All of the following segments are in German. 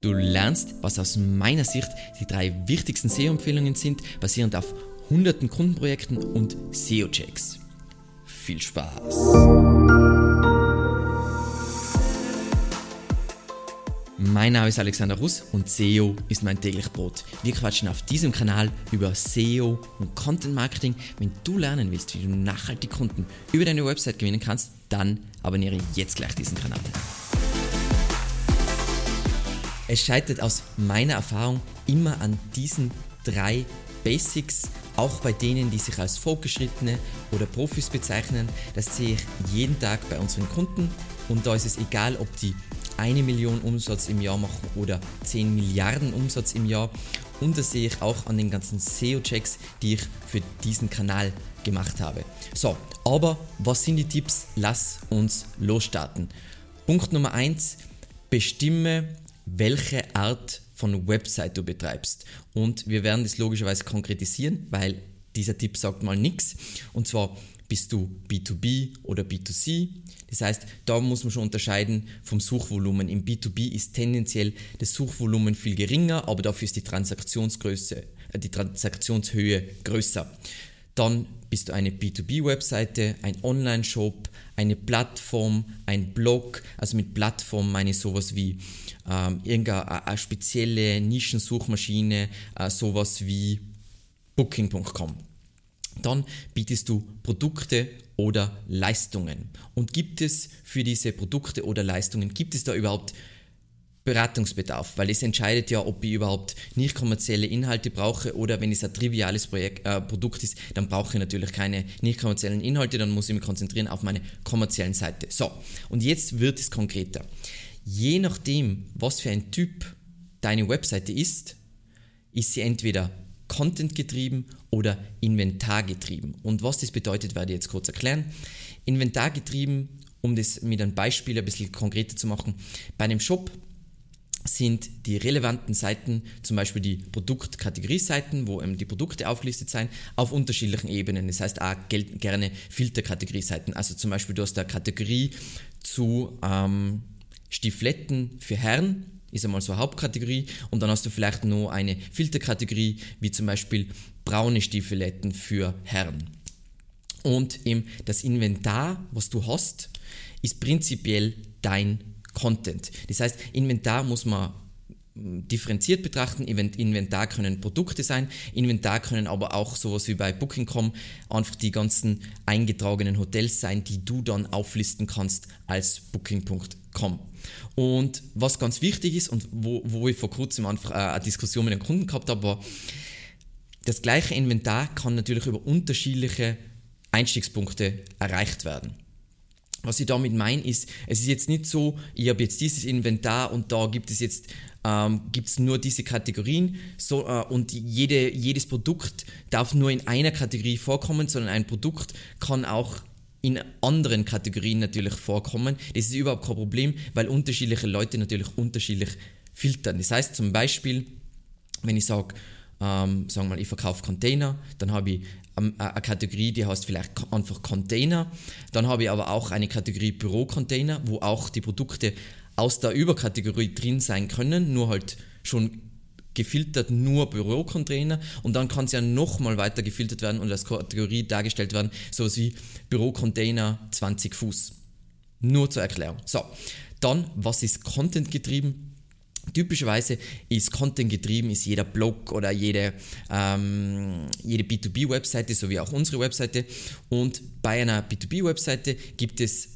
Du lernst, was aus meiner Sicht die drei wichtigsten SEO-Empfehlungen sind, basierend auf hunderten Kundenprojekten und SEO-Checks. Viel Spaß! Mein Name ist Alexander Russ und SEO ist mein täglich Brot. Wir quatschen auf diesem Kanal über SEO und Content Marketing. Wenn du lernen willst, wie du nachhaltig Kunden über deine Website gewinnen kannst, dann abonniere jetzt gleich diesen Kanal. Es scheitert aus meiner Erfahrung immer an diesen drei Basics, auch bei denen, die sich als Fortgeschrittene oder Profis bezeichnen. Das sehe ich jeden Tag bei unseren Kunden und da ist es egal, ob die eine Million Umsatz im Jahr machen oder 10 Milliarden Umsatz im Jahr. Und das sehe ich auch an den ganzen SEO-Checks, die ich für diesen Kanal gemacht habe. So, aber was sind die Tipps? Lass uns losstarten. Punkt Nummer 1. Bestimme welche Art von Website du betreibst. Und wir werden das logischerweise konkretisieren, weil dieser Tipp sagt mal nichts. Und zwar bist du B2B oder B2C. Das heißt, da muss man schon unterscheiden vom Suchvolumen. Im B2B ist tendenziell das Suchvolumen viel geringer, aber dafür ist die Transaktionsgröße, äh, die Transaktionshöhe größer. Dann bist du eine B2B-Webseite, ein Online-Shop, eine Plattform, ein Blog. Also mit Plattform meine ich sowas wie ähm, irgendeine eine spezielle Nischensuchmaschine, äh, sowas wie Booking.com. Dann bietest du Produkte oder Leistungen. Und gibt es für diese Produkte oder Leistungen, gibt es da überhaupt Beratungsbedarf, weil es entscheidet ja, ob ich überhaupt nicht kommerzielle Inhalte brauche oder wenn es ein triviales Projekt, äh, Produkt ist, dann brauche ich natürlich keine nicht kommerziellen Inhalte, dann muss ich mich konzentrieren auf meine kommerziellen Seite. So, und jetzt wird es konkreter. Je nachdem, was für ein Typ deine Webseite ist, ist sie entweder Content getrieben oder Inventar getrieben. Und was das bedeutet, werde ich jetzt kurz erklären. Inventar getrieben, um das mit einem Beispiel ein bisschen konkreter zu machen. Bei einem Shop sind die relevanten Seiten, zum Beispiel die Produktkategorie-Seiten, wo die Produkte aufgelistet sind, auf unterschiedlichen Ebenen. Das heißt auch gerne Filterkategorie-Seiten. Also zum Beispiel du hast eine Kategorie zu ähm, Stifletten für Herren, ist einmal so eine Hauptkategorie und dann hast du vielleicht noch eine Filterkategorie, wie zum Beispiel braune Stiefeletten für Herren. Und eben das Inventar, was du hast, ist prinzipiell dein Content. Das heißt, Inventar muss man hm, differenziert betrachten. Inventar können Produkte sein, Inventar können aber auch sowas wie bei Booking.com einfach die ganzen eingetragenen Hotels sein, die du dann auflisten kannst als Booking.com. Und was ganz wichtig ist und wo, wo ich vor kurzem einfach äh, eine Diskussion mit einem Kunden gehabt habe, war, das gleiche Inventar kann natürlich über unterschiedliche Einstiegspunkte erreicht werden. Was ich damit meine, ist, es ist jetzt nicht so, ich habe jetzt dieses Inventar und da gibt es jetzt ähm, gibt's nur diese Kategorien so, äh, und jede, jedes Produkt darf nur in einer Kategorie vorkommen, sondern ein Produkt kann auch in anderen Kategorien natürlich vorkommen. Das ist überhaupt kein Problem, weil unterschiedliche Leute natürlich unterschiedlich filtern. Das heißt zum Beispiel, wenn ich sage, ähm, sagen wir mal, ich verkaufe Container, dann habe ich ähm, eine Kategorie, die heißt vielleicht einfach Container. Dann habe ich aber auch eine Kategorie Bürocontainer, wo auch die Produkte aus der Überkategorie drin sein können, nur halt schon gefiltert nur Bürocontainer und dann kann es ja nochmal weiter gefiltert werden und als Kategorie dargestellt werden, sowas wie Bürocontainer 20 Fuß. Nur zur Erklärung. So, dann, was ist Content getrieben? Typischerweise ist Content getrieben, ist jeder Blog oder jede, ähm, jede B2B-Webseite, so wie auch unsere Webseite. Und bei einer B2B-Webseite gibt es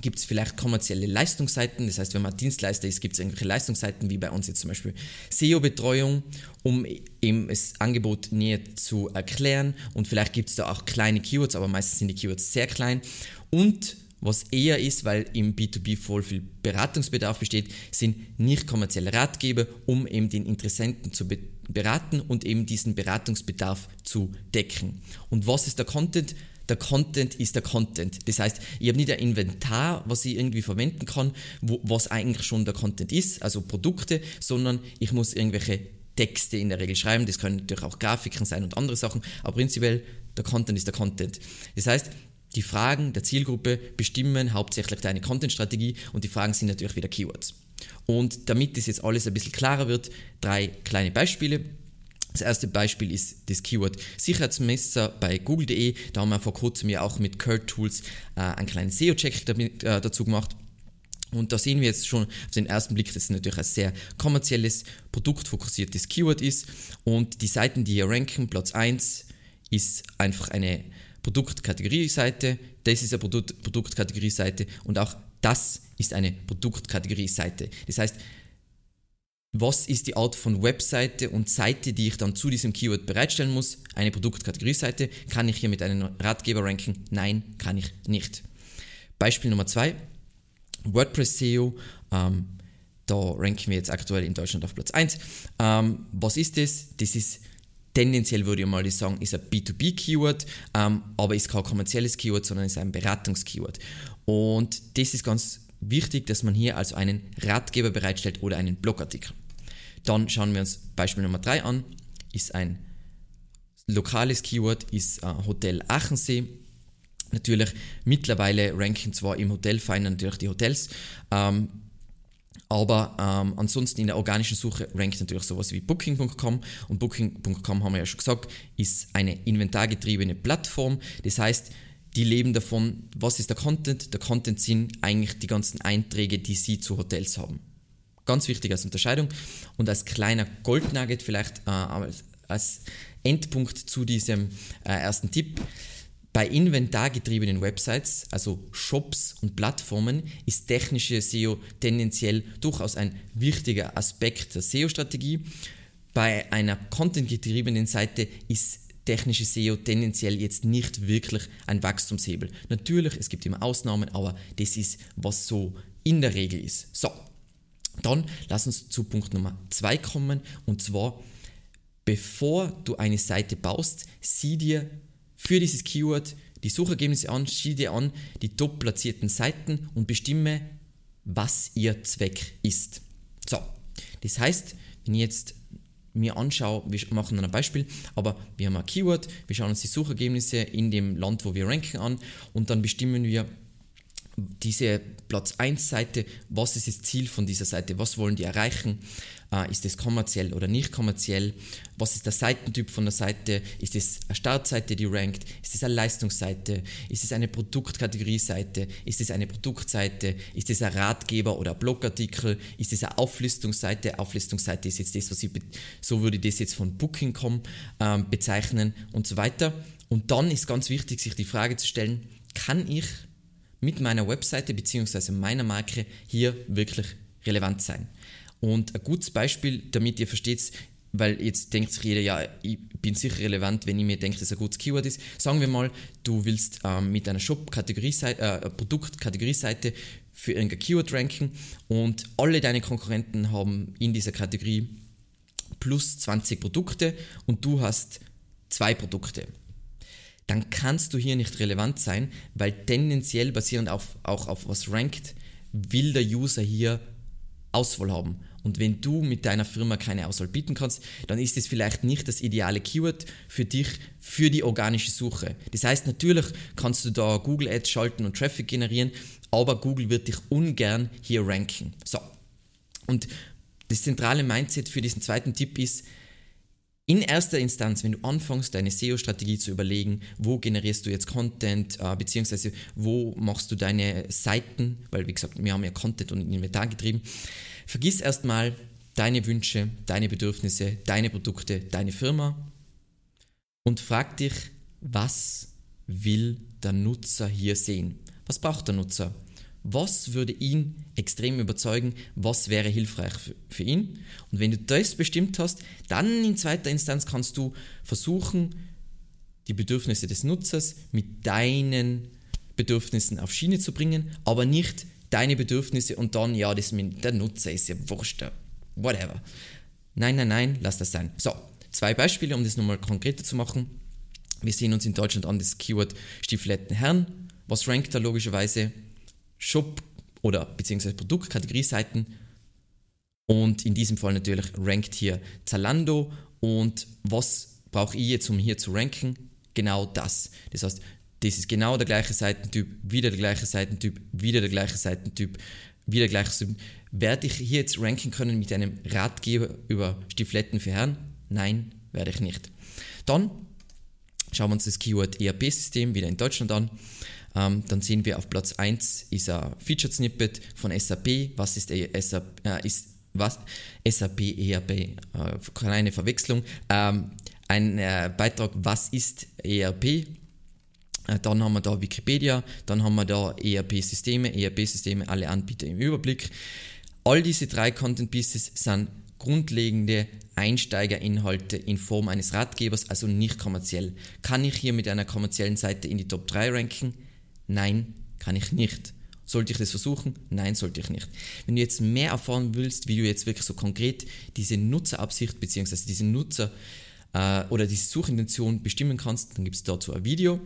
gibt es vielleicht kommerzielle Leistungsseiten, das heißt, wenn man Dienstleister ist, gibt es irgendwelche Leistungsseiten, wie bei uns jetzt zum Beispiel SEO-Betreuung, um eben das Angebot näher zu erklären. Und vielleicht gibt es da auch kleine Keywords, aber meistens sind die Keywords sehr klein. Und was eher ist, weil im B2B voll viel Beratungsbedarf besteht, sind nicht kommerzielle Ratgeber, um eben den Interessenten zu beraten und eben diesen Beratungsbedarf zu decken. Und was ist der Content? Der Content ist der Content. Das heißt, ich habe nicht ein Inventar, was ich irgendwie verwenden kann, wo, was eigentlich schon der Content ist, also Produkte, sondern ich muss irgendwelche Texte in der Regel schreiben. Das können natürlich auch Grafiken sein und andere Sachen, aber prinzipiell der Content ist der Content. Das heißt, die Fragen der Zielgruppe bestimmen hauptsächlich deine Content-Strategie und die Fragen sind natürlich wieder Keywords. Und damit das jetzt alles ein bisschen klarer wird, drei kleine Beispiele. Das erste Beispiel ist das Keyword Sicherheitsmesser bei google.de. Da haben wir vor kurzem ja auch mit Kurt Tools äh, einen kleinen SEO-Check äh, dazu gemacht. Und da sehen wir jetzt schon auf den ersten Blick, dass es natürlich ein sehr kommerzielles, produktfokussiertes Keyword ist. Und die Seiten, die hier ranken, Platz 1 ist einfach eine Produktkategorie-Seite, das ist eine Produkt Produktkategorie-Seite und auch das ist eine Produktkategorie-Seite. Das heißt, was ist die Art von Webseite und Seite, die ich dann zu diesem Keyword bereitstellen muss? Eine Produktkategorie-Seite. Kann ich hier mit einem Ratgeber ranken? Nein, kann ich nicht. Beispiel Nummer 2, WordPress SEO. Ähm, da ranken wir jetzt aktuell in Deutschland auf Platz 1. Ähm, was ist das? Das ist tendenziell würde ich mal sagen, ist ein B2B-Keyword, ähm, aber ist kein kommerzielles Keyword, sondern ist ein Beratungs-Keyword. Und das ist ganz wichtig, dass man hier also einen Ratgeber bereitstellt oder einen Blogartikel. Dann schauen wir uns Beispiel Nummer 3 an, ist ein lokales Keyword, ist äh, Hotel Achensee. Natürlich, mittlerweile ranken zwar im Hotelfinder natürlich die Hotels, ähm, aber ähm, ansonsten in der organischen Suche rankt natürlich sowas wie Booking.com und Booking.com haben wir ja schon gesagt, ist eine inventargetriebene Plattform. Das heißt, die leben davon, was ist der Content? Der Content sind eigentlich die ganzen Einträge, die sie zu Hotels haben. Ganz wichtig als Unterscheidung und als kleiner Goldnugget vielleicht äh, als Endpunkt zu diesem äh, ersten Tipp. Bei inventargetriebenen Websites, also Shops und Plattformen, ist technische SEO tendenziell durchaus ein wichtiger Aspekt der SEO-Strategie. Bei einer contentgetriebenen Seite ist technische SEO tendenziell jetzt nicht wirklich ein Wachstumshebel. Natürlich, es gibt immer Ausnahmen, aber das ist, was so in der Regel ist. So, dann lass uns zu Punkt Nummer 2 kommen und zwar, bevor du eine Seite baust, sieh dir für dieses Keyword die Suchergebnisse an, schau dir an die top platzierten Seiten und bestimme, was ihr Zweck ist. So, das heißt, wenn ich jetzt mir anschaue, wir machen ein Beispiel, aber wir haben ein Keyword, wir schauen uns die Suchergebnisse in dem Land, wo wir ranken an und dann bestimmen wir, diese Platz 1 Seite, was ist das Ziel von dieser Seite, was wollen die erreichen, äh, ist es kommerziell oder nicht kommerziell, was ist der Seitentyp von der Seite, ist es eine Startseite, die rankt, ist es eine Leistungsseite, ist es eine Produktkategorie-Seite, ist es eine Produktseite, ist es ein Ratgeber oder ein Blogartikel, ist es eine Auflistungsseite, Auflistungsseite ist jetzt das, was ich, so würde ich das jetzt von Booking.com ähm, bezeichnen und so weiter. Und dann ist ganz wichtig, sich die Frage zu stellen, kann ich mit meiner Webseite bzw. meiner Marke hier wirklich relevant sein. Und ein gutes Beispiel, damit ihr versteht, weil jetzt denkt sich jeder, ja, ich bin sicher relevant, wenn ich mir denke, dass ein gutes Keyword ist. Sagen wir mal, du willst ähm, mit einer Shop-Kategorie-Seite, äh, Produkt-Kategorie-Seite für irgendein Keyword ranken und alle deine Konkurrenten haben in dieser Kategorie plus 20 Produkte und du hast zwei Produkte dann kannst du hier nicht relevant sein, weil tendenziell basierend auf, auch auf was rankt, will der User hier Auswahl haben. Und wenn du mit deiner Firma keine Auswahl bieten kannst, dann ist es vielleicht nicht das ideale Keyword für dich, für die organische Suche. Das heißt, natürlich kannst du da Google Ads schalten und Traffic generieren, aber Google wird dich ungern hier ranken. So. Und das zentrale Mindset für diesen zweiten Tipp ist, in erster Instanz, wenn du anfängst, deine SEO-Strategie zu überlegen, wo generierst du jetzt Content, äh, beziehungsweise wo machst du deine Seiten, weil wie gesagt, wir haben ja Content und Inventar getrieben, vergiss erstmal deine Wünsche, deine Bedürfnisse, deine Produkte, deine Firma und frag dich, was will der Nutzer hier sehen? Was braucht der Nutzer? Was würde ihn extrem überzeugen, was wäre hilfreich für, ihn. Und wenn du das bestimmt hast, dann in zweiter Instanz kannst du versuchen, die Bedürfnisse des Nutzers mit deinen Bedürfnissen auf Schiene zu bringen, aber nicht deine Bedürfnisse und dann, ja, das mit der Nutzer ist ja wurscht, whatever. Nein, nein, nein, lass das sein. So, zwei Beispiele, um das nochmal konkreter zu machen. Wir sehen uns in Deutschland an das Keyword Stiefeletten Herren. Was rankt da logischerweise? Shop- oder beziehungsweise Produktkategorieseiten. Und in diesem Fall natürlich rankt hier Zalando. Und was brauche ich jetzt, um hier zu ranken? Genau das. Das heißt, das ist genau der gleiche Seitentyp, wieder der gleiche Seitentyp, wieder der gleiche Seitentyp. wieder gleich werde ich hier jetzt ranken können mit einem Ratgeber über Stifletten für Herren? Nein, werde ich nicht. Dann schauen wir uns das Keyword ERP-System wieder in Deutschland an. Ähm, dann sehen wir auf Platz 1 ist ein Featured Snippet von SAP. Was ist, SAP, äh, ist was? SAP ERP? Äh, kleine Verwechslung. Ähm, ein äh, Beitrag, was ist ERP? Äh, dann haben wir da Wikipedia, dann haben wir da ERP-Systeme, ERP-Systeme, alle Anbieter im Überblick. All diese drei Content Pieces sind grundlegende Einsteigerinhalte in Form eines Ratgebers, also nicht kommerziell. Kann ich hier mit einer kommerziellen Seite in die Top 3 ranken? Nein, kann ich nicht. Sollte ich das versuchen? Nein, sollte ich nicht. Wenn du jetzt mehr erfahren willst, wie du jetzt wirklich so konkret diese Nutzerabsicht bzw. diese Nutzer äh, oder diese Suchintention bestimmen kannst, dann gibt es dazu ein Video.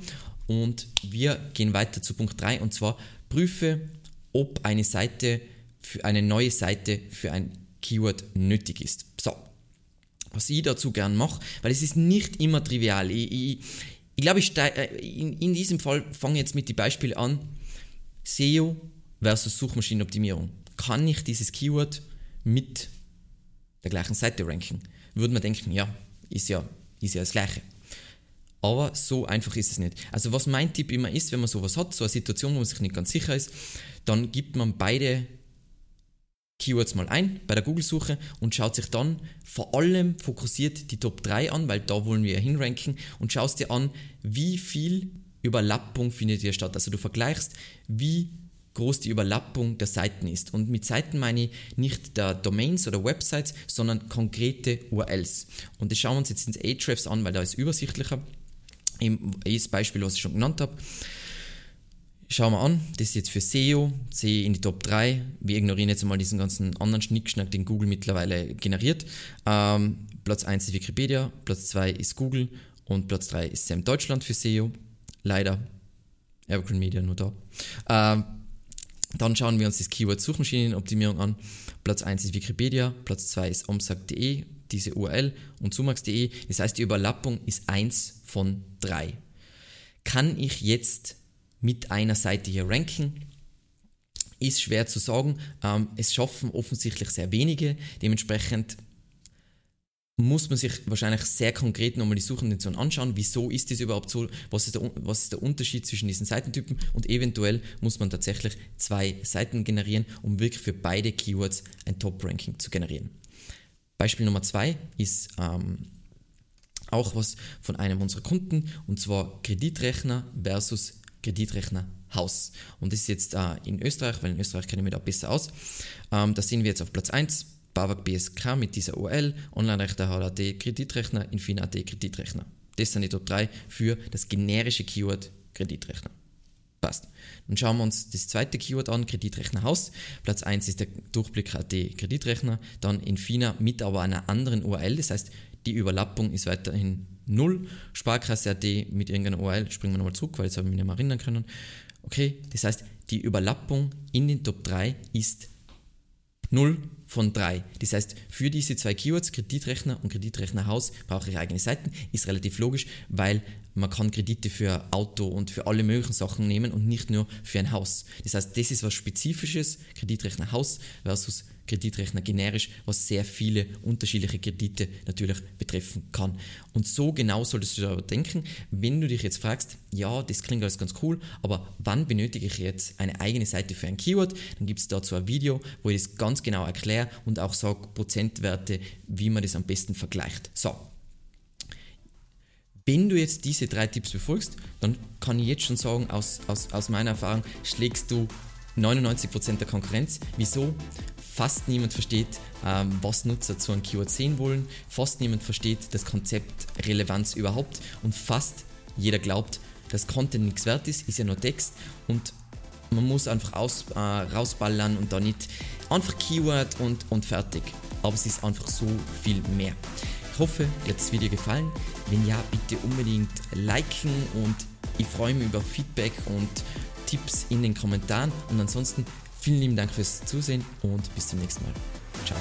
Und wir gehen weiter zu Punkt 3 und zwar prüfe, ob eine Seite für eine neue Seite für ein Keyword nötig ist. So, was ich dazu gern mache, weil es ist nicht immer trivial. Ich, ich, ich glaube, ich äh, in, in diesem Fall fange ich jetzt mit den Beispielen an. SEO versus Suchmaschinenoptimierung. Kann ich dieses Keyword mit der gleichen Seite ranken? Würde man denken, ja, ist ja, ist ja das Gleiche. Aber so einfach ist es nicht. Also was mein Tipp immer ist, wenn man sowas hat, so eine Situation, wo man sich nicht ganz sicher ist, dann gibt man beide Keywords mal ein bei der Google-Suche und schaut sich dann vor allem fokussiert die Top 3 an, weil da wollen wir ja hinranken und schaust dir an, wie viel Überlappung findet hier statt. Also du vergleichst, wie groß die Überlappung der Seiten ist. Und mit Seiten meine ich nicht der Domains oder Websites, sondern konkrete URLs. Und das schauen wir uns jetzt ins Ahrefs an, weil da ist übersichtlicher. Im Beispiel, was ich schon genannt habe. Schauen wir an, das ist jetzt für SEO, sehe in die Top 3. Wir ignorieren jetzt mal diesen ganzen anderen Schnickschnack, den Google mittlerweile generiert. Ähm, Platz 1 ist Wikipedia, Platz 2 ist Google und Platz 3 ist SAM Deutschland für SEO. Leider. Evergreen Media nur da. Ähm, dann schauen wir uns das Keyword Suchmaschinenoptimierung an. Platz 1 ist Wikipedia, Platz 2 ist omsag.de, diese URL und sumax.de. Das heißt, die Überlappung ist 1 von 3. Kann ich jetzt mit einer Seite hier ranken. Ist schwer zu sagen. Ähm, es schaffen offensichtlich sehr wenige. Dementsprechend muss man sich wahrscheinlich sehr konkret nochmal die Suchintention anschauen. Wieso ist das überhaupt so? Was ist, der, was ist der Unterschied zwischen diesen Seitentypen? Und eventuell muss man tatsächlich zwei Seiten generieren, um wirklich für beide Keywords ein Top-Ranking zu generieren. Beispiel Nummer zwei ist ähm, auch was von einem unserer Kunden und zwar Kreditrechner versus Kreditrechner Haus. Und das ist jetzt äh, in Österreich, weil in Österreich kenne ich mich da besser aus. Ähm, da sehen wir jetzt auf Platz 1 BAWAG BSK mit dieser URL, Online-Rechter HLAD Kreditrechner, Infina.at Kreditrechner. Das sind die Top 3 für das generische Keyword Kreditrechner. Passt. Dann schauen wir uns das zweite Keyword an, Kreditrechner Haus. Platz 1 ist der Durchblick AT Kreditrechner, dann Infina mit aber einer anderen URL, das heißt, die Überlappung ist weiterhin 0. Sparkasse AD mit irgendeiner URL, springen wir nochmal zurück, weil jetzt habe ich mich nicht mehr erinnern können. Okay, das heißt, die Überlappung in den Top 3 ist 0 von 3. Das heißt, für diese zwei Keywords, Kreditrechner und Kreditrechnerhaus, brauche ich eigene Seiten. Ist relativ logisch, weil man kann Kredite für Auto und für alle möglichen Sachen nehmen und nicht nur für ein Haus. Das heißt, das ist was Spezifisches, Kreditrechnerhaus versus Kreditrechner generisch, was sehr viele unterschiedliche Kredite natürlich betreffen kann. Und so genau solltest du darüber denken, wenn du dich jetzt fragst, ja, das klingt alles ganz cool, aber wann benötige ich jetzt eine eigene Seite für ein Keyword? Dann gibt es dazu ein Video, wo ich das ganz genau erkläre und auch sage Prozentwerte, wie man das am besten vergleicht. So, wenn du jetzt diese drei Tipps befolgst, dann kann ich jetzt schon sagen, aus, aus, aus meiner Erfahrung schlägst du 99% der Konkurrenz. Wieso? Fast niemand versteht, ähm, was Nutzer zu einem Keyword sehen wollen. Fast niemand versteht das Konzept Relevanz überhaupt. Und fast jeder glaubt, dass Content nichts wert ist, ist ja nur Text. Und man muss einfach aus, äh, rausballern und da nicht einfach Keyword und, und fertig. Aber es ist einfach so viel mehr. Ich hoffe, dir hat das Video gefallen. Wenn ja, bitte unbedingt liken und ich freue mich über Feedback und Tipps in den Kommentaren. Und ansonsten Vielen lieben Dank fürs Zusehen und bis zum nächsten Mal. Ciao.